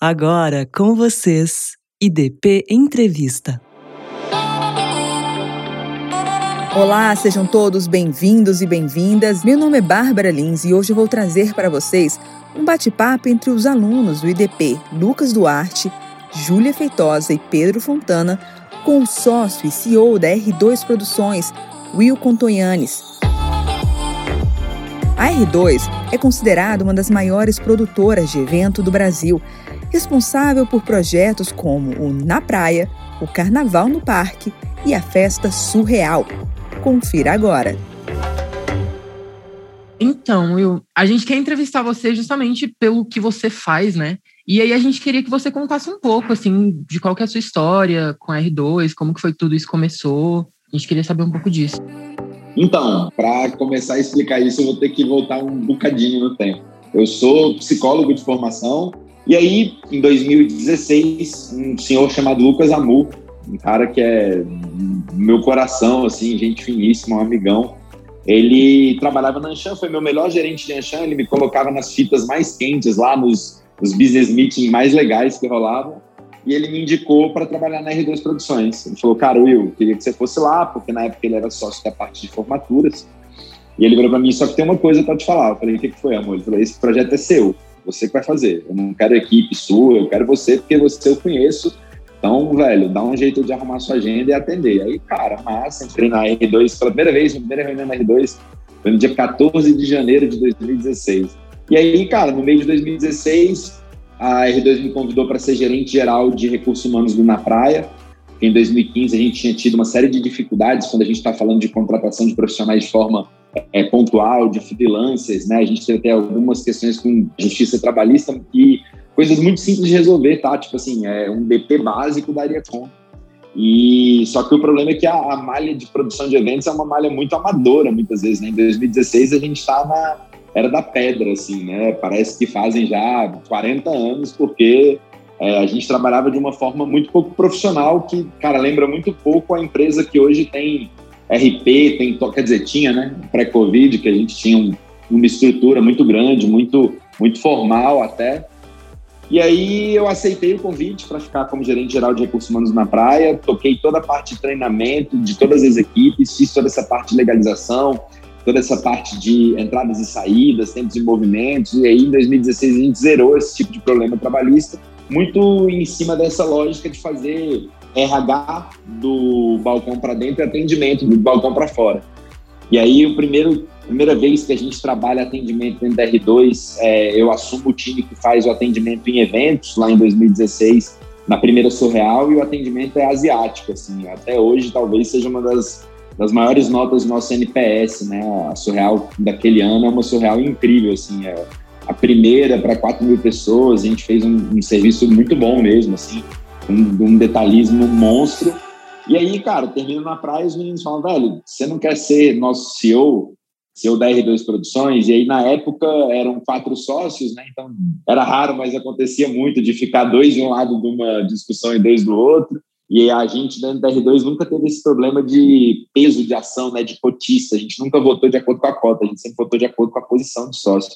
Agora com vocês, IDP Entrevista. Olá, sejam todos bem-vindos e bem-vindas. Meu nome é Bárbara Lins e hoje vou trazer para vocês um bate-papo entre os alunos do IDP Lucas Duarte, Júlia Feitosa e Pedro Fontana, com o sócio e CEO da R2 Produções, Will Contoyanes. A R2 é considerada uma das maiores produtoras de evento do Brasil responsável por projetos como o Na Praia, o Carnaval no Parque e a Festa Surreal. Confira agora. Então, eu, a gente quer entrevistar você justamente pelo que você faz, né? E aí a gente queria que você contasse um pouco, assim, de qual que é a sua história com a R2, como que foi tudo isso começou. A gente queria saber um pouco disso. Então, para começar a explicar isso, eu vou ter que voltar um bocadinho no tempo. Eu sou psicólogo de formação, e aí, em 2016, um senhor chamado Lucas Amur, um cara que é meu coração, assim, gente finíssima, um amigão, ele trabalhava na Anshan, foi meu melhor gerente de Anshan, ele me colocava nas fitas mais quentes lá, nos, nos business meetings mais legais que rolavam, e ele me indicou para trabalhar na R2 Produções. Ele falou, cara, Will, queria que você fosse lá, porque na época ele era sócio da parte de formaturas, e ele virou para mim, só que tem uma coisa para te falar. Eu falei, o que, que foi, amor? Ele falou, esse projeto é seu você que vai fazer. Eu não quero equipe sua, eu quero você porque você eu conheço. Então, velho, dá um jeito de arrumar sua agenda e atender. Aí, cara, massa, entrei na R2 pela primeira vez, minha primeira reunião na R2 foi no dia 14 de janeiro de 2016. E aí, cara, no meio de 2016, a R2 me convidou para ser gerente geral de recursos humanos do Na Praia. Em 2015, a gente tinha tido uma série de dificuldades quando a gente está falando de contratação de profissionais de forma é, pontual, de freelancers, né? A gente teve até algumas questões com justiça trabalhista e coisas muito simples de resolver, tá? Tipo assim, é, um DP básico daria conta. E só que o problema é que a, a, malha de produção de eventos é uma malha muito amadora, muitas vezes, né? Em 2016 a gente está na era da pedra, assim, né? Parece que fazem já 40 anos, porque é, a gente trabalhava de uma forma muito pouco profissional, que, cara, lembra muito pouco a empresa que hoje tem RP, tem, quer dizer, tinha, né? Pré-Covid, que a gente tinha um, uma estrutura muito grande, muito, muito formal até. E aí eu aceitei o convite para ficar como gerente geral de recursos humanos na praia, toquei toda a parte de treinamento de todas as equipes, fiz toda essa parte de legalização, toda essa parte de entradas e saídas, tempos e movimentos, e aí em 2016 a gente zerou esse tipo de problema trabalhista, muito em cima dessa lógica de fazer RH do balcão para dentro e atendimento do balcão para fora. E aí, o primeiro primeira vez que a gente trabalha atendimento dentro da R2, é, eu assumo o time que faz o atendimento em eventos, lá em 2016, na primeira Surreal, e o atendimento é asiático, assim, até hoje talvez seja uma das, das maiores notas do nosso NPS, né, a Surreal daquele ano é uma Surreal incrível, assim, é a primeira para 4 mil pessoas, a gente fez um, um serviço muito bom mesmo, assim, um, um detalhismo monstro. E aí, cara, termina na praia e os meninos falam, velho, você não quer ser nosso CEO, CEO da R2 Produções? E aí, na época, eram quatro sócios, né? Então, era raro, mas acontecia muito de ficar dois de um lado de uma discussão e dois do outro. E a gente, dentro da R2, nunca teve esse problema de peso de ação, né? De cotista. A gente nunca votou de acordo com a cota, a gente sempre votou de acordo com a posição de sócio.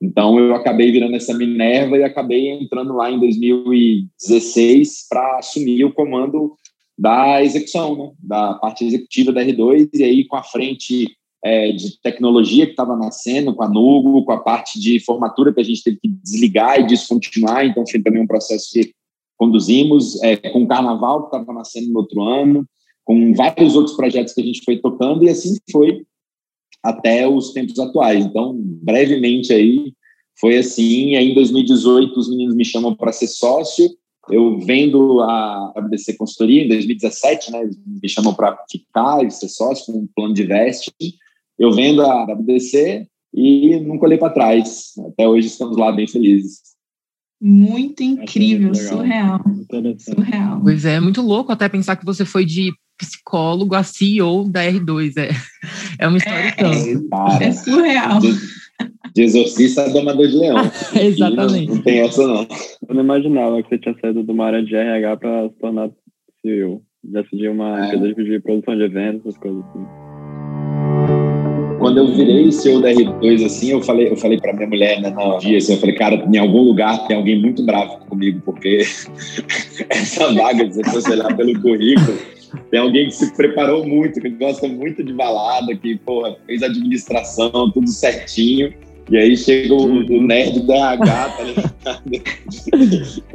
Então eu acabei virando essa Minerva e acabei entrando lá em 2016 para assumir o comando da execução, né? da parte executiva da R2 e aí com a frente é, de tecnologia que estava nascendo, com a Nugo, com a parte de formatura que a gente teve que desligar e descontinuar, então foi também um processo que conduzimos, é, com o Carnaval que estava nascendo no outro ano, com vários outros projetos que a gente foi tocando. E assim foi até os tempos atuais. Então, brevemente aí, foi assim. E aí, em 2018, os meninos me chamam para ser sócio. Eu vendo a WDC Consultoria em 2017, né? Eles me chamam para ficar e ser sócio com um plano de veste. Eu vendo a WDC e nunca olhei para trás. Até hoje estamos lá bem felizes. Muito incrível, surreal. Surreal. Pois é, muito louco até pensar que você foi de psicólogo a CEO da R2. É, é uma história é, é surreal. De, de exorcista a domador de leão. Exatamente. Não, não, tem essa, não. Eu não imaginava que você tinha saído de uma área de RH para se tornar CEO. Já seguia uma é. empresa de produção de eventos, essas coisas assim. quando eu virei CEO da R2, assim, eu falei, eu falei pra minha mulher, né, no dia, assim, eu falei, cara, em algum lugar tem alguém muito bravo comigo, porque essa vaga, se você olhar pelo currículo, tem alguém que se preparou muito, que gosta muito de balada, que, porra, fez administração, tudo certinho, e aí chega o, o nerd do RH, tá ligado?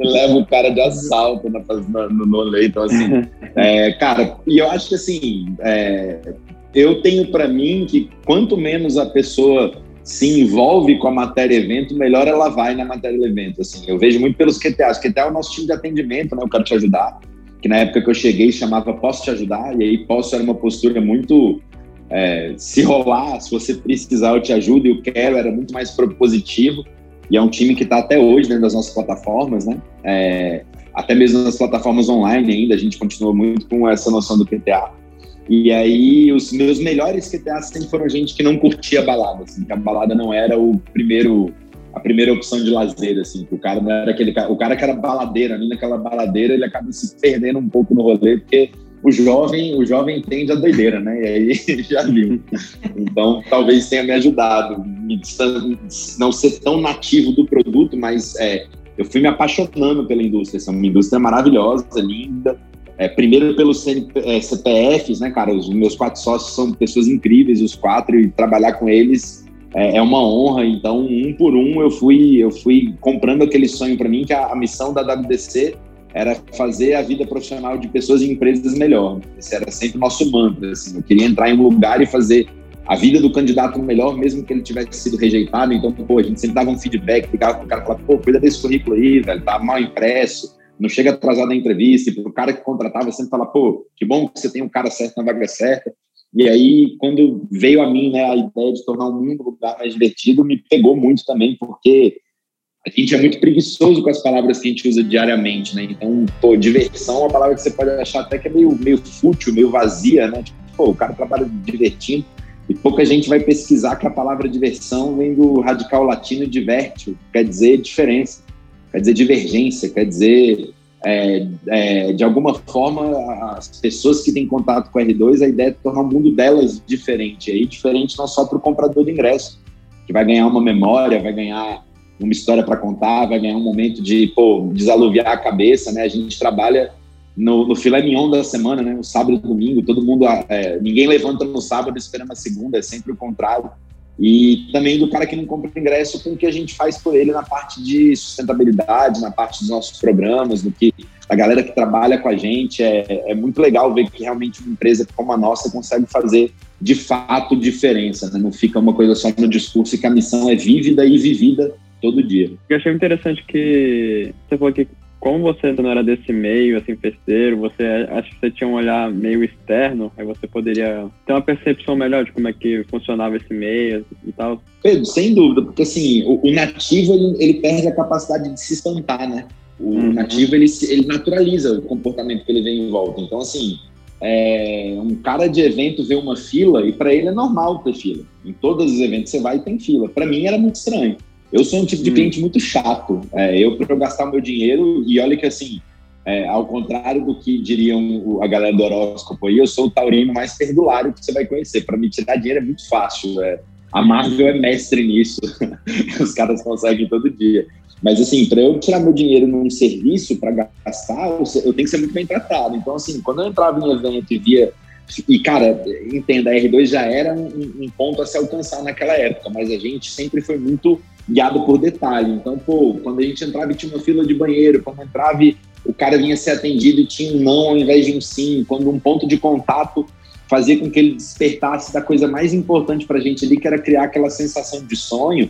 leva o cara de assalto na, no, no leito, então, assim, é, cara, e eu acho que, assim, é, eu tenho para mim que quanto menos a pessoa se envolve com a matéria evento, melhor ela vai na matéria evento. Assim, eu vejo muito pelos QTAs. QTA é o nosso time de atendimento, né? Eu quero te ajudar. Que na época que eu cheguei chamava Posso te ajudar, e aí posso era uma postura muito. É, se rolar, se você precisar, eu te ajudo, e o quero era muito mais propositivo. E é um time que está até hoje dentro das nossas plataformas, né? É, até mesmo nas plataformas online ainda, a gente continua muito com essa noção do QTA. E aí, os meus melhores QTAs sempre foram gente que não curtia balada, assim, que a balada não era o primeiro, a primeira opção de lazer, assim, que o cara não era aquele cara, o cara que era baladeira, ali naquela baladeira, ele acaba se perdendo um pouco no rolê, porque o jovem, o jovem entende a doideira, né? E aí já viu. Então, talvez tenha me ajudado, me, não ser tão nativo do produto, mas é, eu fui me apaixonando pela indústria. Essa é uma indústria maravilhosa, linda, é, primeiro pelos é, CPFs, né, cara? Os meus quatro sócios são pessoas incríveis, os quatro, e trabalhar com eles é, é uma honra. Então, um por um, eu fui, eu fui comprando aquele sonho para mim que a, a, missão da WDC era fazer a vida profissional de pessoas e empresas melhor. Esse era sempre o nosso mantra. Assim, eu queria entrar em um lugar e fazer a vida do candidato melhor, mesmo que ele tivesse sido rejeitado. Então, pô, a gente sempre dava um feedback, ligava pro cara falava, pô, cuida desse currículo aí, velho, tá mal impresso não chega atrasado na entrevista, e o cara que contratava sempre fala, pô, que bom que você tem um cara certo na vaga certa. E aí, quando veio a mim né, a ideia de tornar o mundo um lugar mais divertido, me pegou muito também, porque a gente é muito preguiçoso com as palavras que a gente usa diariamente, né? Então, pô, diversão é uma palavra que você pode achar até que é meio, meio fútil, meio vazia, né? Tipo, pô, o cara trabalha divertindo. E pouca gente vai pesquisar que a palavra diversão vem do radical latino diverte, quer dizer diferença quer dizer divergência, quer dizer, é, é, de alguma forma, as pessoas que têm contato com o R2, a ideia é tornar o mundo delas diferente. Aí, diferente não só para o comprador de ingresso, que vai ganhar uma memória, vai ganhar uma história para contar, vai ganhar um momento de pô, desaluviar a cabeça, né? A gente trabalha no, no filé mignon da semana, né? No sábado e domingo, todo mundo, é, ninguém levanta no sábado esperando a segunda, é sempre o contrário e também do cara que não compra ingresso com o que a gente faz por ele na parte de sustentabilidade, na parte dos nossos programas, no que a galera que trabalha com a gente. É, é muito legal ver que realmente uma empresa como a nossa consegue fazer de fato diferença, né? não fica uma coisa só no discurso e que a missão é vívida e vivida todo dia. Eu achei interessante que você falou que como você não era desse meio, assim, festeiro, você acha que você tinha um olhar meio externo, aí você poderia ter uma percepção melhor de como é que funcionava esse meio e tal? Pedro, sem dúvida, porque assim, o, o nativo, ele, ele, perde a capacidade de se espantar, né? O uhum. nativo, ele, ele naturaliza o comportamento que ele vem em volta. Então, assim, é, um cara de evento vê uma fila e para ele é normal ter fila. Em todos os eventos você vai e tem fila. Para mim era muito estranho. Eu sou um tipo de hum. cliente muito chato. É, eu, para eu gastar meu dinheiro, e olha que assim, é, ao contrário do que diriam a galera do horóscopo aí, eu sou o taurino mais perdulário que você vai conhecer. Para me tirar dinheiro é muito fácil. É. A Marvel é mestre nisso. Os caras conseguem todo dia. Mas, assim, para eu tirar meu dinheiro num serviço para gastar, eu tenho que ser muito bem tratado. Então, assim, quando eu entrava em evento e via. E, cara, entenda, a R2 já era um, um ponto a se alcançar naquela época, mas a gente sempre foi muito guiado por detalhe. Então, pô, quando a gente entrava e tinha uma fila de banheiro, quando entrava o cara vinha ser atendido e tinha um não ao invés de um sim, quando um ponto de contato fazia com que ele despertasse da coisa mais importante para a gente ali, que era criar aquela sensação de sonho,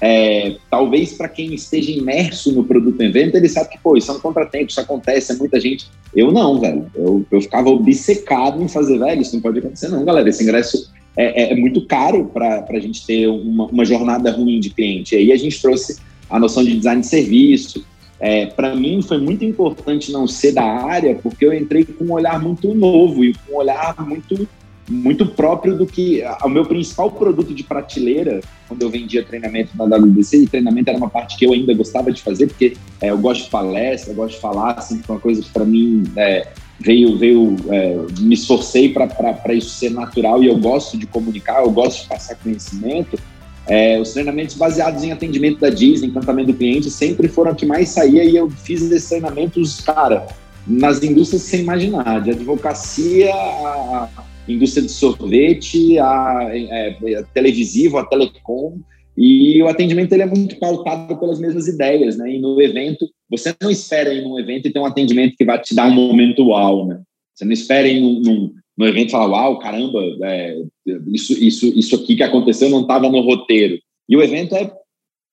é, talvez para quem esteja imerso no produto evento, ele sabe que, pô, isso é um contratempo, isso acontece, é muita gente. Eu não, velho. Eu, eu ficava obcecado em fazer, velho, isso não pode acontecer, não, galera. Esse ingresso é, é, é muito caro para a gente ter uma, uma, jornada ruim de cliente. E aí a gente trouxe a noção de design de serviço. É, para mim foi muito importante não ser da área, porque eu entrei com um olhar muito novo e com um olhar muito muito próprio do que o meu principal produto de prateleira quando eu vendia treinamento na WBC e treinamento era uma parte que eu ainda gostava de fazer porque é, eu gosto de palestra, eu gosto de falar, assim, uma coisa que para mim é, veio, veio é, me esforcei para isso ser natural e eu gosto de comunicar, eu gosto de passar conhecimento. É, os treinamentos baseados em atendimento da Disney, encantamento do cliente, sempre foram o que mais saía e eu fiz esses treinamentos, cara, nas indústrias sem imaginar, de advocacia, a, a indústria de sorvete, a, é, a televisivo, a telecom, e o atendimento ele é muito pautado pelas mesmas ideias, né? E no evento, você não espera ir num evento e ter um atendimento que vai te dar um momento uau, né? Você não espera ir num, num, num evento e falar, uau, caramba, é, isso, isso, isso aqui que aconteceu não estava no roteiro. E o evento é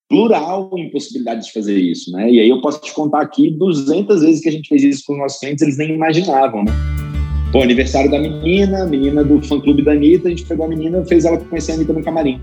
plural em possibilidade de fazer isso, né? E aí eu posso te contar aqui 200 vezes que a gente fez isso com os nossos clientes, eles nem imaginavam, né? Pô, aniversário da menina, menina do fã-clube da Anitta, a gente pegou a menina, fez ela conhecer a Anitta no camarim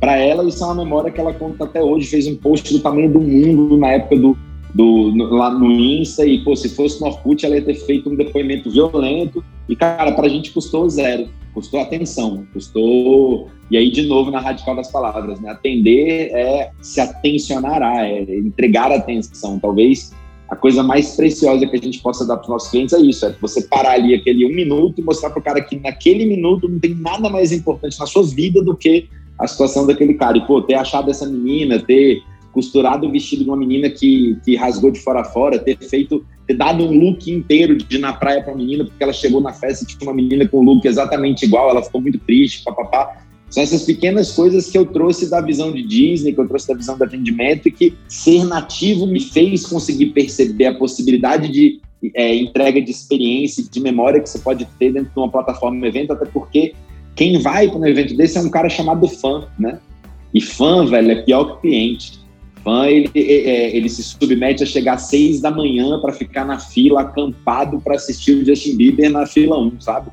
para ela isso é uma memória que ela conta até hoje. Fez um post do tamanho do mundo na época do, do no, lá no Insta e pô, se fosse no Orkut ela ia ter feito um depoimento violento e cara, para a gente custou zero, custou atenção, custou e aí de novo na radical das palavras, né? Atender é se atencionar é entregar atenção, talvez a coisa mais preciosa que a gente possa dar para os nossos clientes é isso: é você parar ali aquele um minuto e mostrar para o cara que naquele minuto não tem nada mais importante na sua vida do que a situação daquele cara. E, pô, ter achado essa menina, ter costurado o vestido de uma menina que, que rasgou de fora a fora, ter feito, ter dado um look inteiro de ir na praia para a menina, porque ela chegou na festa e tinha uma menina com um look exatamente igual, ela ficou muito triste, papapá. São essas pequenas coisas que eu trouxe da visão de Disney, que eu trouxe da visão do atendimento e que ser nativo me fez conseguir perceber a possibilidade de é, entrega de experiência, de memória que você pode ter dentro de uma plataforma, um evento, até porque quem vai para um evento desse é um cara chamado fã, né? E fã, velho, é pior que cliente. Fã, ele, é, ele se submete a chegar às seis da manhã para ficar na fila, acampado para assistir o Justin Bieber na fila 1, sabe?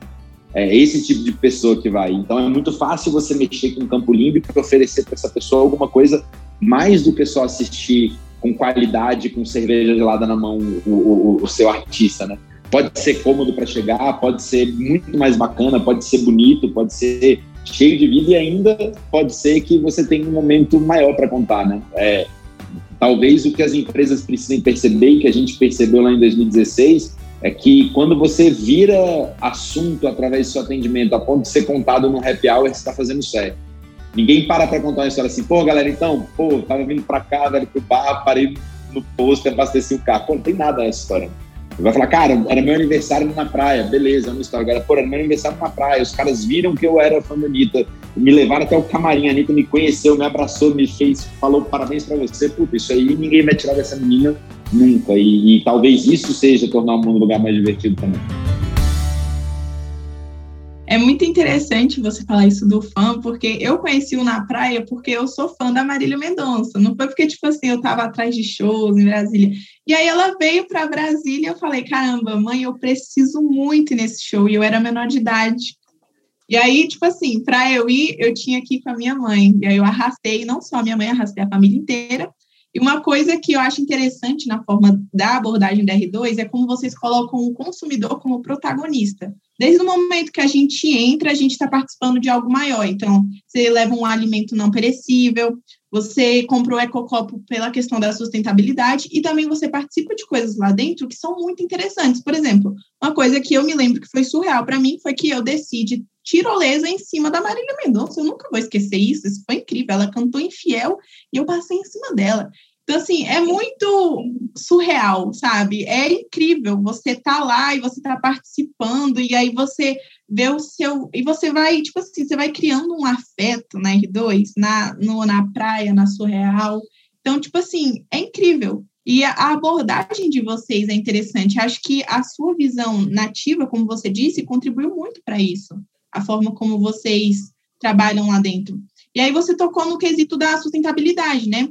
É esse tipo de pessoa que vai. Então é muito fácil você mexer com o campo limpo e oferecer para essa pessoa alguma coisa mais do que só assistir com qualidade, com cerveja gelada na mão, o, o, o seu artista, né? pode ser cômodo para chegar, pode ser muito mais bacana, pode ser bonito, pode ser cheio de vida e ainda pode ser que você tenha um momento maior para contar, né? É, talvez o que as empresas precisem perceber e que a gente percebeu lá em 2016 é que quando você vira assunto através do seu atendimento a ponto de ser contado no happy hour, você está fazendo certo. Ninguém para para contar uma história assim, pô, galera, então, pô, tava vindo para cá, velho, pro bar, parei no posto, abasteci o carro. Pô, não tem nada nessa história. Vai falar, cara, era meu aniversário na praia, beleza, é uma história. Agora, pô, era meu aniversário na praia, os caras viram que eu era fã da Anitta, me levaram até o camarim, a Anitta me conheceu, me abraçou, me fez, falou parabéns para você, puta, isso aí ninguém vai tirar dessa menina nunca. E, e talvez isso seja tornar o mundo um lugar mais divertido também. É muito interessante você falar isso do fã, porque eu conheci o Na Praia porque eu sou fã da Marília Mendonça. Não foi porque, tipo assim, eu estava atrás de shows em Brasília. E aí ela veio para Brasília e eu falei, caramba, mãe, eu preciso muito nesse show. E eu era menor de idade. E aí, tipo assim, para eu ir, eu tinha que ir com a minha mãe. E aí eu arrastei, não só a minha mãe, arrastei a família inteira. E uma coisa que eu acho interessante na forma da abordagem da R2 é como vocês colocam o consumidor como protagonista. Desde o momento que a gente entra, a gente está participando de algo maior. Então, você leva um alimento não perecível, você comprou o ecocopo pela questão da sustentabilidade e também você participa de coisas lá dentro que são muito interessantes. Por exemplo, uma coisa que eu me lembro que foi surreal para mim foi que eu decidi tirolesa em cima da Marília Mendonça. Eu nunca vou esquecer isso, isso foi incrível. Ela cantou infiel e eu passei em cima dela. Então, assim, é muito surreal, sabe? É incrível. Você tá lá e você tá participando, e aí você vê o seu. E você vai, tipo assim, você vai criando um afeto na R2, na, no, na praia, na surreal. Então, tipo assim, é incrível. E a abordagem de vocês é interessante. Acho que a sua visão nativa, como você disse, contribuiu muito para isso a forma como vocês trabalham lá dentro. E aí você tocou no quesito da sustentabilidade, né?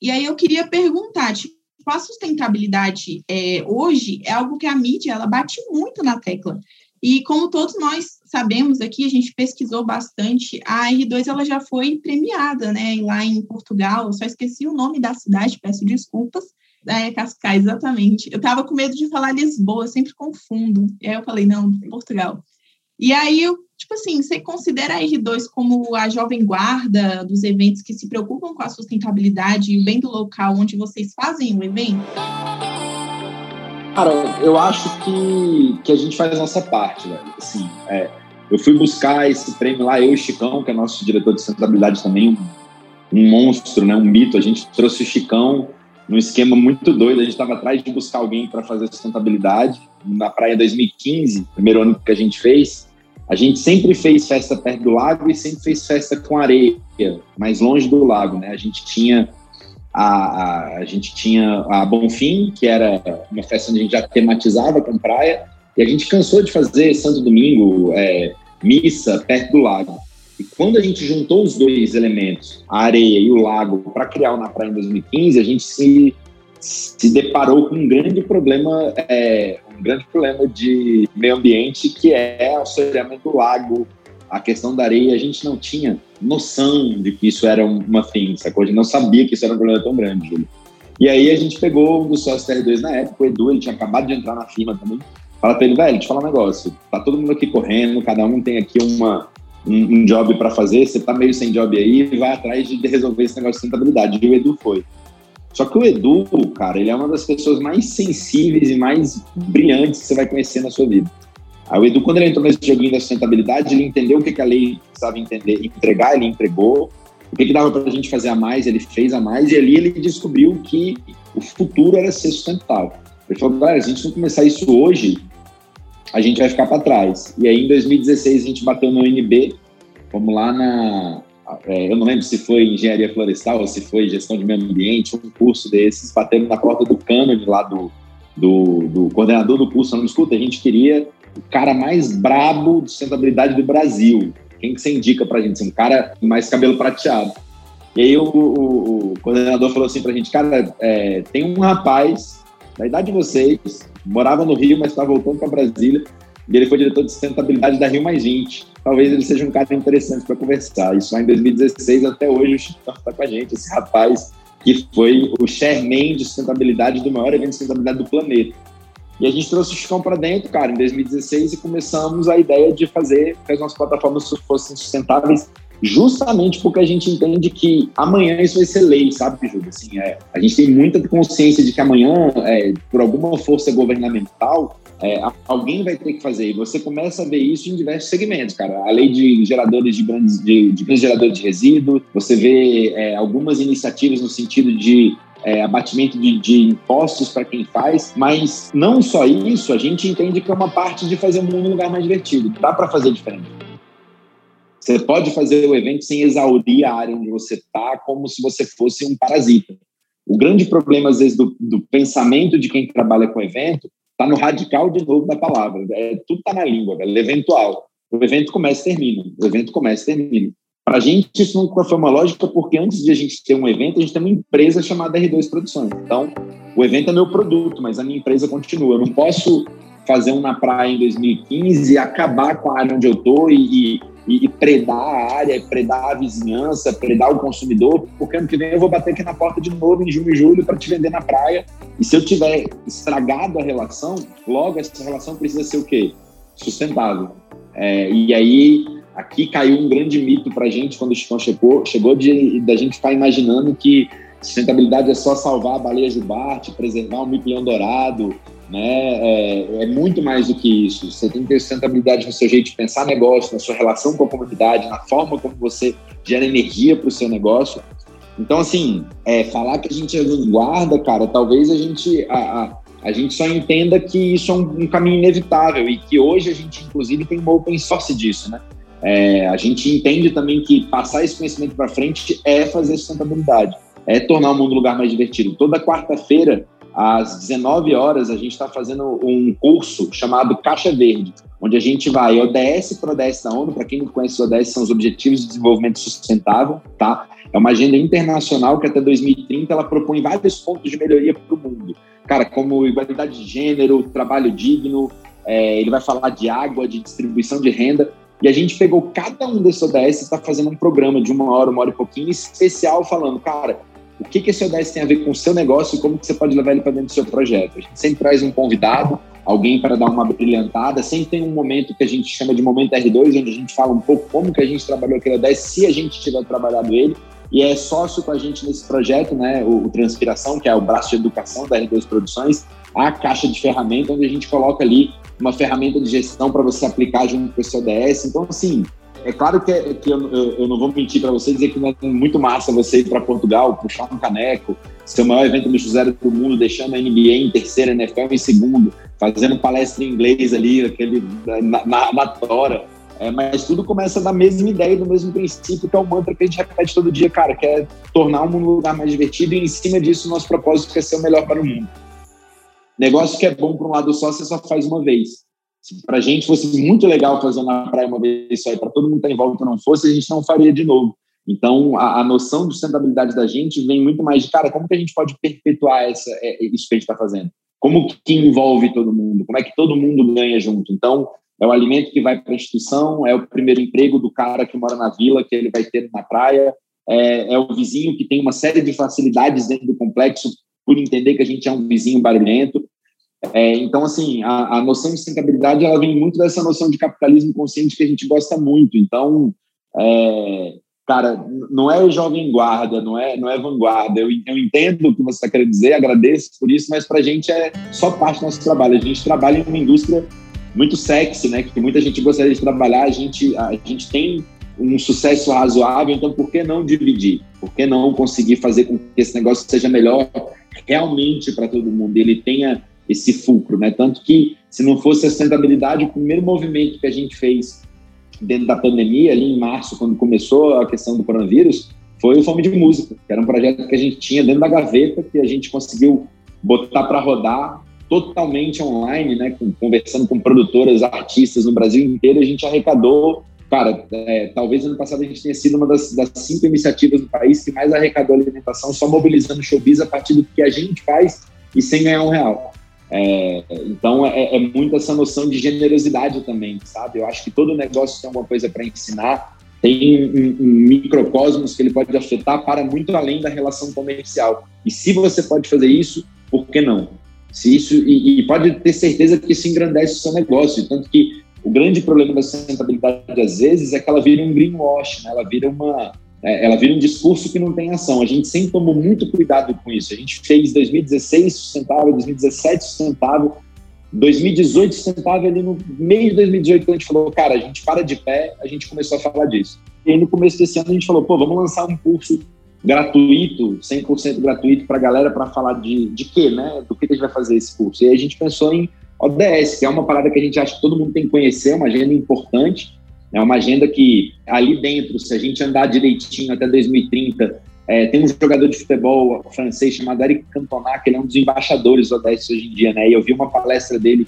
E aí eu queria perguntar, tipo, a sustentabilidade é, hoje é algo que a mídia ela bate muito na tecla. E como todos nós sabemos aqui, a gente pesquisou bastante, a R2 ela já foi premiada, né? Lá em Portugal, eu só esqueci o nome da cidade, peço desculpas. É, Cascais, exatamente. Eu estava com medo de falar Lisboa, sempre confundo. E aí eu falei, não, Portugal. E aí eu Tipo assim, você considera a R2 como a jovem guarda dos eventos que se preocupam com a sustentabilidade e o bem do local onde vocês fazem o evento? Cara, eu acho que, que a gente faz a nossa parte, velho. Assim, é, eu fui buscar esse prêmio lá, eu e o Chicão, que é nosso diretor de sustentabilidade também, um, um monstro, né, um mito. A gente trouxe o Chicão num esquema muito doido. A gente estava atrás de buscar alguém para fazer sustentabilidade. Na praia 2015, primeiro ano que a gente fez, a gente sempre fez festa perto do lago e sempre fez festa com areia, mais longe do lago, né? A gente tinha a, a, a gente tinha a Bonfim, que era uma festa onde a gente já tematizava com praia, e a gente cansou de fazer Santo Domingo, é, missa perto do lago. E quando a gente juntou os dois elementos, a areia e o lago, para criar o Na Praia em 2015, a gente se, se deparou com um grande problema, é, grande problema de meio ambiente, que é o assoreamento do lago, a questão da areia. A gente não tinha noção de que isso era uma fim? A gente não sabia que isso era um problema tão grande, Júlio. E aí a gente pegou um dos sócios TR2 na época, o Edu, ele tinha acabado de entrar na firma também. Fala pra ele, velho, deixa eu falar um negócio. Tá todo mundo aqui correndo, cada um tem aqui uma, um, um job para fazer, você tá meio sem job aí, vai atrás de resolver esse negócio de sustentabilidade. E o Edu foi. Só que o Edu, cara, ele é uma das pessoas mais sensíveis e mais brilhantes que você vai conhecer na sua vida. Aí o Edu, quando ele entrou nesse joguinho da sustentabilidade, ele entendeu o que, que a lei precisava entender, entregar, ele entregou. O que, que dava para a gente fazer a mais, ele fez a mais. E ali ele descobriu que o futuro era ser sustentável. Ele falou, galera, se a gente não começar isso hoje, a gente vai ficar para trás. E aí, em 2016, a gente bateu no UNB, vamos lá na. É, eu não lembro se foi engenharia florestal ou se foi gestão de meio ambiente, um curso desses, batendo na porta do cânone lá do, do, do coordenador do curso, falando: escuta, a gente queria o cara mais brabo de sustentabilidade do Brasil. Quem que você indica pra gente? Um cara mais cabelo prateado. E aí o, o, o coordenador falou assim pra gente, cara, é, tem um rapaz da idade de vocês, morava no Rio, mas está voltando para Brasília, e ele foi diretor de sustentabilidade da Rio Mais 20. Talvez ele seja um cara interessante para conversar. Isso lá em 2016, até hoje, o Chico está com a gente, esse rapaz que foi o chairman de sustentabilidade do maior evento de sustentabilidade do planeta. E a gente trouxe o Chicão para dentro, cara, em 2016 e começamos a ideia de fazer que as nossas plataformas fossem sustentáveis justamente porque a gente entende que amanhã isso vai ser lei, sabe, Júlio? Assim, é, a gente tem muita consciência de que amanhã, é, por alguma força governamental, é, alguém vai ter que fazer. E você começa a ver isso em diversos segmentos, cara. A lei de geradores de grandes, de, de grandes geradores de resíduos, você vê é, algumas iniciativas no sentido de é, abatimento de, de impostos para quem faz, mas não só isso, a gente entende que é uma parte de fazer o mundo um lugar mais divertido. Dá para fazer diferente. Você pode fazer o evento sem exaurir a área onde você está, como se você fosse um parasita. O grande problema, às vezes, do, do pensamento de quem trabalha com evento está no radical de novo da palavra. É, tudo está na língua, velho, eventual. O evento começa e termina. O evento começa e termina. Para a gente, isso nunca foi uma lógica, porque antes de a gente ter um evento, a gente tem uma empresa chamada R2 Produções. Então, o evento é meu produto, mas a minha empresa continua. Eu não posso fazer um na praia em 2015 e acabar com a área onde eu estou e, e, e, predar a área, predar a vizinhança, predar o consumidor, porque ano que vem eu vou bater aqui na porta de novo em junho e julho para te vender na praia. E se eu tiver estragado a relação, logo essa relação precisa ser o quê? Sustentável. É, e aí Aqui caiu um grande mito para a gente quando o Chicão chegou, chegou de, da gente ficar imaginando que sustentabilidade é só salvar a baleia jubarte, preservar o mico-leão dourado, né? É, é, muito mais do que isso. Você tem que ter sustentabilidade no seu jeito de pensar negócio, na sua relação com a comunidade, na forma como você gera energia para o seu negócio. Então, assim, é, falar que a gente é vanguarda, cara, talvez a gente, a, a, a gente só entenda que isso é um, um caminho inevitável e que hoje a gente, inclusive, tem uma open source disso, né? É, a gente entende também que passar esse conhecimento para frente é fazer sustentabilidade, é tornar o mundo um lugar mais divertido. Toda quarta-feira, às 19 horas, a gente está fazendo um curso chamado Caixa Verde, onde a gente vai ODS para ODS da ONU. Para quem não conhece, ODS são os Objetivos de Desenvolvimento Sustentável, tá? É uma agenda internacional que até 2030 ela propõe vários pontos de melhoria para o mundo. Cara, como igualdade de gênero, trabalho digno, é, ele vai falar de água, de distribuição de renda. E a gente pegou cada um desses ODS e está fazendo um programa de uma hora, uma hora e pouquinho, especial, falando, cara, o que, que esse ODS tem a ver com o seu negócio e como que você pode levar ele para dentro do seu projeto. A gente sempre traz um convidado, alguém para dar uma brilhantada, sempre tem um momento que a gente chama de momento R2, onde a gente fala um pouco como que a gente trabalhou aquele ODS, se a gente tiver trabalhado ele, e é sócio com a gente nesse projeto, né, o, Transpiração, que é o braço de educação da R2 Produções, a caixa de ferramenta, onde a gente coloca ali uma ferramenta de gestão para você aplicar junto com o seu DS. Então, assim, é claro que, é, que eu, eu, eu, não vou mentir para você dizer que é muito massa você ir para Portugal, puxar um caneco, ser o maior evento do X0 do mundo, deixando a NBA em terceiro, NFL em segundo, fazendo palestra em inglês ali, aquele, na, na, na tora. É, mas tudo começa da mesma ideia, do mesmo princípio, que é o mantra que a gente repete todo dia, cara, que é tornar o mundo um lugar mais divertido e em cima disso nosso propósito é ser o melhor para o mundo. Negócio que é bom para um lado só, você só faz uma vez. Para a gente fosse muito legal fazer na praia uma vez só e para todo mundo estar tá em volta não fosse, a gente não faria de novo. Então, a, a, noção de sustentabilidade da gente vem muito mais de, cara, como que a gente pode perpetuar essa, é, isso que a gente está fazendo? Como que envolve todo mundo? Como é que todo mundo ganha junto? Então, é o alimento que vai para a instituição, é o primeiro emprego do cara que mora na vila, que ele vai ter na praia, é, é o vizinho que tem uma série de facilidades dentro do complexo por entender que a gente é um vizinho barulhento. É, então, assim, a, a, noção de sustentabilidade ela vem muito dessa noção de capitalismo consciente que a gente gosta muito. Então, é, cara, não é jovem guarda, não é, não é vanguarda. Eu, eu entendo o que você está querendo dizer, agradeço por isso, mas para a gente é só parte do nosso trabalho. A gente trabalha em uma indústria muito sexy, né? Que muita gente gostaria de trabalhar. A gente, a gente tem um sucesso razoável, então por que não dividir? Por que não conseguir fazer com que esse negócio seja melhor realmente para todo mundo? Ele tenha esse fulcro, né? Tanto que se não fosse a sustentabilidade, o primeiro movimento que a gente fez dentro da pandemia, ali em março, quando começou a questão do coronavírus, foi o Fome de Música, que era um projeto que a gente tinha dentro da gaveta, que a gente conseguiu botar para rodar totalmente online, né? Conversando com produtoras, artistas no Brasil inteiro, a gente arrecadou cara, é, talvez ano passado a gente tenha sido uma das, das, cinco iniciativas do país que mais arrecadou alimentação, só mobilizando showbiz a partir do que a gente faz e sem ganhar um real. É, então é, é, muito essa noção de generosidade também, sabe? Eu acho que todo negócio tem alguma coisa para ensinar, tem um, um, microcosmos que ele pode afetar para muito além da relação comercial. E se você pode fazer isso, por que não? Se isso e, e pode ter certeza que isso engrandece o seu negócio, tanto que o grande problema da sustentabilidade às vezes é que ela vira um greenwash, né? Ela vira uma ela vira um discurso que não tem ação. A gente sempre tomou muito cuidado com isso. A gente fez 2016 sustentável, 2017 sustentável, 2018 sustentável, ali no meio de 2018, quando a gente falou, cara, a gente para de pé, a gente começou a falar disso. E aí, no começo desse ano, a gente falou, pô, vamos lançar um curso gratuito, 100% gratuito para a galera para falar de, de quê, né? Do que a gente vai fazer esse curso. E aí a gente pensou em ODS, que é uma parada que a gente acha que todo mundo tem que conhecer, uma agenda importante, é uma agenda que ali dentro, se a gente andar direitinho até 2030, é, tem um jogador de futebol francês chamado Eric Cantona, que ele é um dos embaixadores do ODS hoje em dia, né? E eu vi uma palestra dele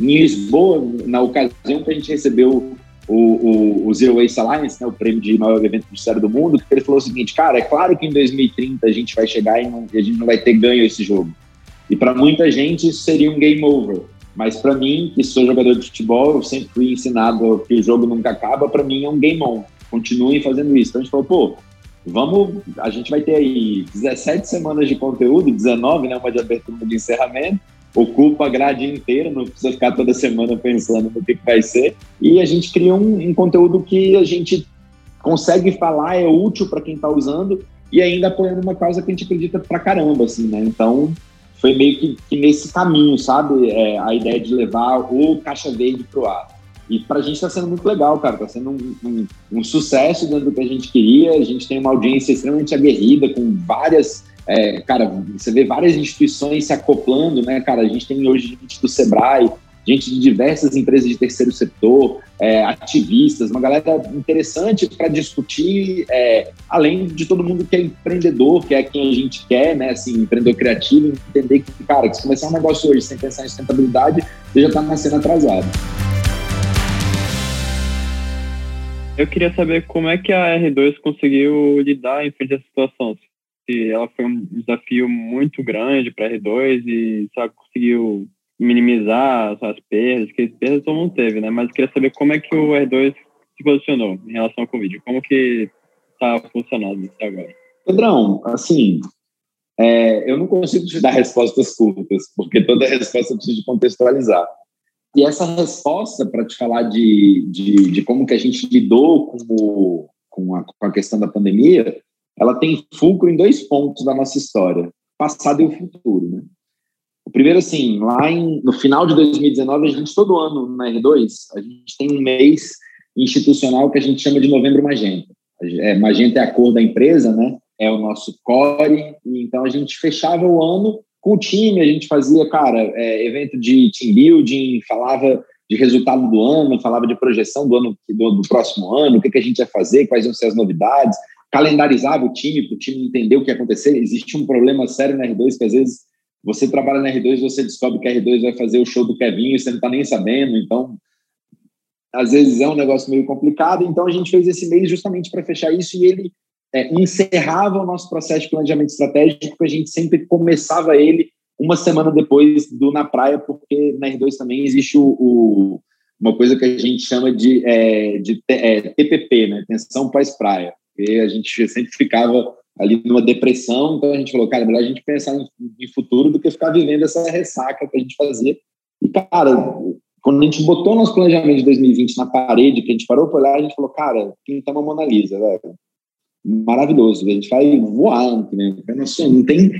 em Lisboa, na ocasião que a gente recebeu o, o, o Zero Waste Alliance, né, o prêmio de maior evento publicitário do mundo, que ele falou o seguinte, cara, é claro que em 2030 a gente vai chegar e, não, e a gente não vai ter ganho esse jogo. E para muita gente isso seria um game over. Mas para mim, que sou jogador de futebol, eu sempre fui ensinado que o jogo nunca acaba, para mim é um game on. Continuem fazendo isso. Então a gente falou, pô, vamos, a gente vai ter aí 17 semanas de conteúdo, 19, né, uma de abertura de encerramento, ocupa a grade inteira, não precisa ficar toda semana pensando no que, vai ser. E a gente cria um, um conteúdo que a gente consegue falar, é útil para quem está usando e ainda apoiando uma causa que a gente acredita pra caramba, assim, né? Então, foi meio que, que nesse caminho, sabe? É, a ideia de levar o Caixa Verde pro ar. E para a gente está sendo muito legal, cara. Está sendo um, um, um, sucesso dentro do que a gente queria. A gente tem uma audiência extremamente aguerrida, com várias. É, cara, você vê várias instituições se acoplando, né, cara? A gente tem hoje gente do Sebrae, gente de diversas empresas de terceiro setor, é, ativistas, uma galera interessante para discutir, é, além de todo mundo que é empreendedor, que é quem a gente quer, né, assim, empreendedor criativo, entender que, cara, que se começar um negócio hoje sem pensar em sustentabilidade, você já está nascendo atrasado. Eu queria saber como é que a R2 conseguiu lidar em frente essa situação. Se ela foi um desafio muito grande para a R2 e ela conseguiu minimizar as perdas, que perdas todo mundo teve, né? Mas eu queria saber como é que o R2 se posicionou em relação ao Covid. Como que está funcionando até agora? Pedrão, assim, é, eu não consigo te dar respostas curtas, porque toda resposta precisa contextualizar. E essa resposta, para te falar de, de, de, como que a gente lidou com, o, com, a, com a questão da pandemia, ela tem fulcro em dois pontos da nossa história, passado e o futuro, né? O primeiro, assim, lá em, no final de 2019, a gente, todo ano na R2, a gente tem um mês institucional que a gente chama de Novembro Magenta. É, magenta é a cor da empresa, né? É o nosso core. Então, a gente fechava o ano com o time, a gente fazia, cara, é, evento de team building, falava de resultado do ano, falava de projeção do ano do, do próximo ano, o que, que a gente ia fazer, quais iam ser as novidades, calendarizava o time para o time entender o que ia acontecer. Existe um problema sério na R2 que às vezes você trabalha na R2 você descobre que a R2 vai fazer o show do Kevin e você não está nem sabendo, então às vezes é um negócio meio complicado. Então a gente fez esse mês justamente para fechar isso e ele é, encerrava o nosso processo de planejamento estratégico, que a gente sempre começava ele uma semana depois do Na Praia, porque na R2 também existe o, o uma coisa que a gente chama de, é, de é, TPP, né? Tensão pós-praia. Porque a gente sempre ficava ali numa depressão, então a gente falou, cara, é melhor a gente pensar em, futuro do que ficar vivendo essa ressaca que a gente fazia. E, cara, quando a gente botou nosso planejamento de 2020 na parede, que a gente parou para olhar, a gente falou, cara, pinta uma Mona Lisa, velho maravilhoso. A gente vai voar, né? não tem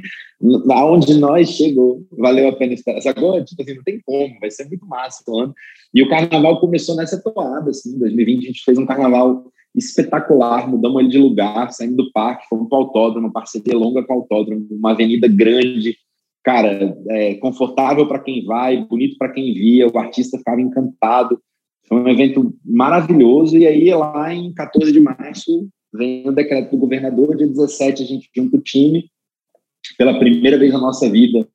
aonde nós chegou, valeu a pena estar. Agora, tipo assim, não tem como, vai ser muito massa o ano. E o carnaval começou nessa toada, assim, em 2020 a gente fez um carnaval espetacular, mudamos ele de lugar, saímos do parque, fomos para o autódromo, parceria longa com o autódromo, uma avenida grande, cara, é, confortável para quem vai, bonito para quem via, o artista ficava encantado. Foi um evento maravilhoso, e aí lá em 14 de março vem o decreto do governador, dia 17 a gente junta o time, pela primeira vez na nossa vida,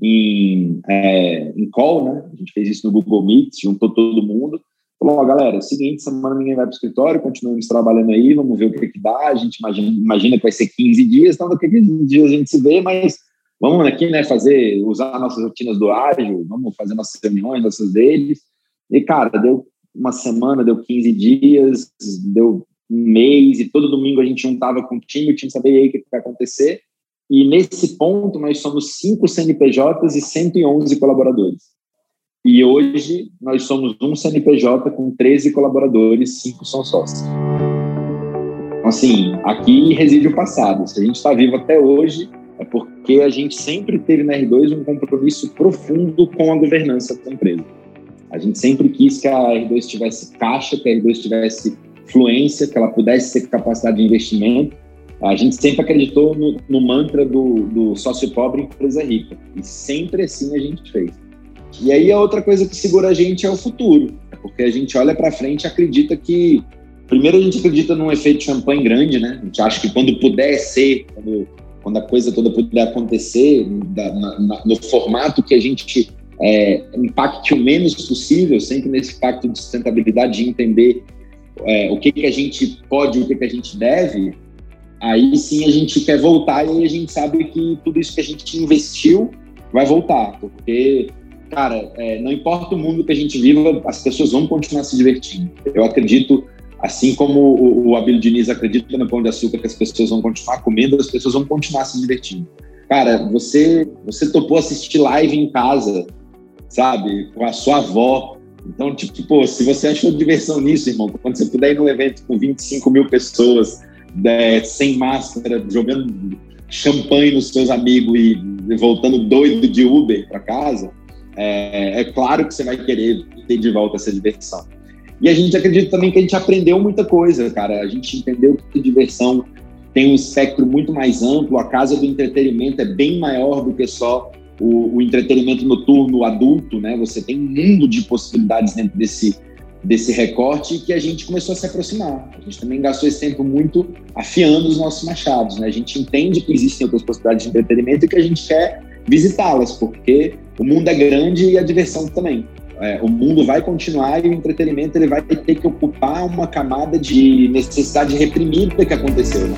em, é, em call, né? A gente fez isso no Google Meet, juntou todo mundo. Falou, galera, é seguinte, semana ninguém vai para o escritório, continuamos trabalhando aí, vamos ver o que, que dá. A gente imagina, imagina que vai ser 15 dias, então daqui a 15 dias a gente se vê, mas vamos aqui, né, fazer, usar nossas rotinas do ágil, vamos fazer nossas reuniões, nossas deles. E, cara, deu uma semana, deu 15 dias, deu um mês e todo domingo a gente juntava com o time, o time sabia aí o que vai acontecer. E nesse ponto nós somos cinco CNPJs e 111 colaboradores. E hoje nós somos um CNPJ com 13 colaboradores, cinco são sócios. Assim, aqui reside o passado. Se a gente está vivo até hoje, é porque a gente sempre teve na R2 um compromisso profundo com a governança da empresa. A gente sempre quis que a R2 tivesse caixa, que a R2 tivesse fluência, que ela pudesse ter capacidade de investimento. A gente sempre acreditou no, no mantra do, do sócio pobre empresa rica. E sempre assim a gente fez. E aí a outra coisa que segura a gente é o futuro. Porque a gente olha para frente e acredita que. Primeiro, a gente acredita num efeito champanhe grande, né? A gente acha que quando puder ser, quando, quando a coisa toda puder acontecer, da, na, na, no formato que a gente é, impacte o menos possível, sempre nesse pacto de sustentabilidade, de entender é, o que, que a gente pode, o que, que a gente deve, aí sim a gente quer voltar e a gente sabe que tudo isso que a gente investiu vai voltar, porque, cara, é, não importa o mundo que a gente viva, as pessoas vão continuar se divertindo. Eu acredito, assim como o, o Diniz acredita no Pão de Açúcar, que as pessoas vão continuar comendo, as pessoas vão continuar se divertindo. Cara, você, você topou assistir live em casa, sabe, com a sua avó, então, tipo, pô, se você achou diversão nisso, irmão, quando você puder ir num evento com 25 mil pessoas, é, sem máscara, jogando champanhe nos seus amigos e voltando doido de Uber para casa, é, é, claro que você vai querer ter de volta essa diversão. E a gente acredita também que a gente aprendeu muita coisa, cara. A gente entendeu que diversão tem um espectro muito mais amplo, a casa do entretenimento é bem maior do que só o, o, entretenimento noturno adulto, né? Você tem um mundo de possibilidades dentro desse, desse recorte que a gente começou a se aproximar. A gente também gastou esse tempo muito afiando os nossos machados, né? A gente entende que existem outras possibilidades de entretenimento e que a gente quer visitá-las, porque o mundo é grande e a diversão também. É, o mundo vai continuar e o entretenimento ele vai ter que ocupar uma camada de necessidade reprimida que aconteceu. Né?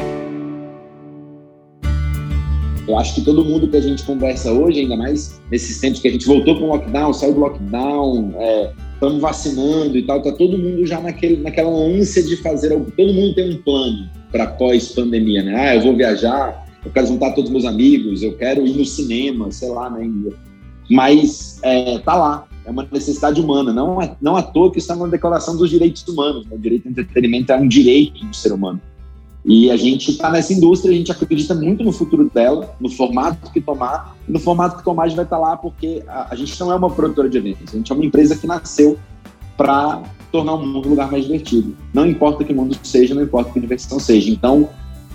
Eu acho que todo mundo que a gente conversa hoje, ainda mais nesses tempos que a gente voltou para o lockdown, saiu do lockdown, estamos é, vacinando e tal, tá todo mundo já naquele, naquela ânsia de fazer algo. Todo mundo tem um plano para pós-pandemia, né? Ah, eu vou viajar, eu quero juntar todos os meus amigos, eu quero ir no cinema, sei lá, né? Mas é, tá lá, é uma necessidade humana, não é não à toa que está na Declaração dos Direitos Humanos. Né? O direito ao entretenimento é um direito do ser humano. E a gente está nessa indústria, a gente acredita muito no futuro dela, no formato que tomar. E no formato que tomar, a gente vai estar tá lá porque a, a, gente não é uma produtora de eventos, a gente é uma empresa que nasceu para tornar o mundo um lugar mais divertido. Não importa que mundo seja, não importa que diversão seja. Então,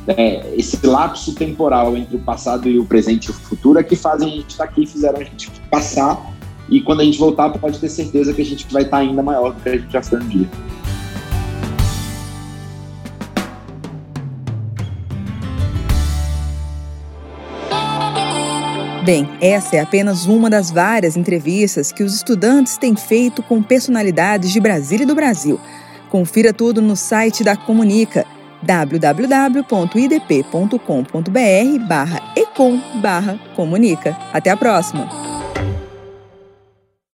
é, esse lapso temporal entre o passado e o presente e o futuro é que fazem a gente estar tá aqui, fizeram a gente passar. E quando a gente voltar, pode ter certeza que a gente vai estar tá ainda maior do que a gente já foi um dia. Bem, essa é apenas uma das várias entrevistas que os estudantes têm feito com personalidades de Brasília e do Brasil. Confira tudo no site da Comunica www.idp.com.br barra ecom barra comunica. Até a próxima!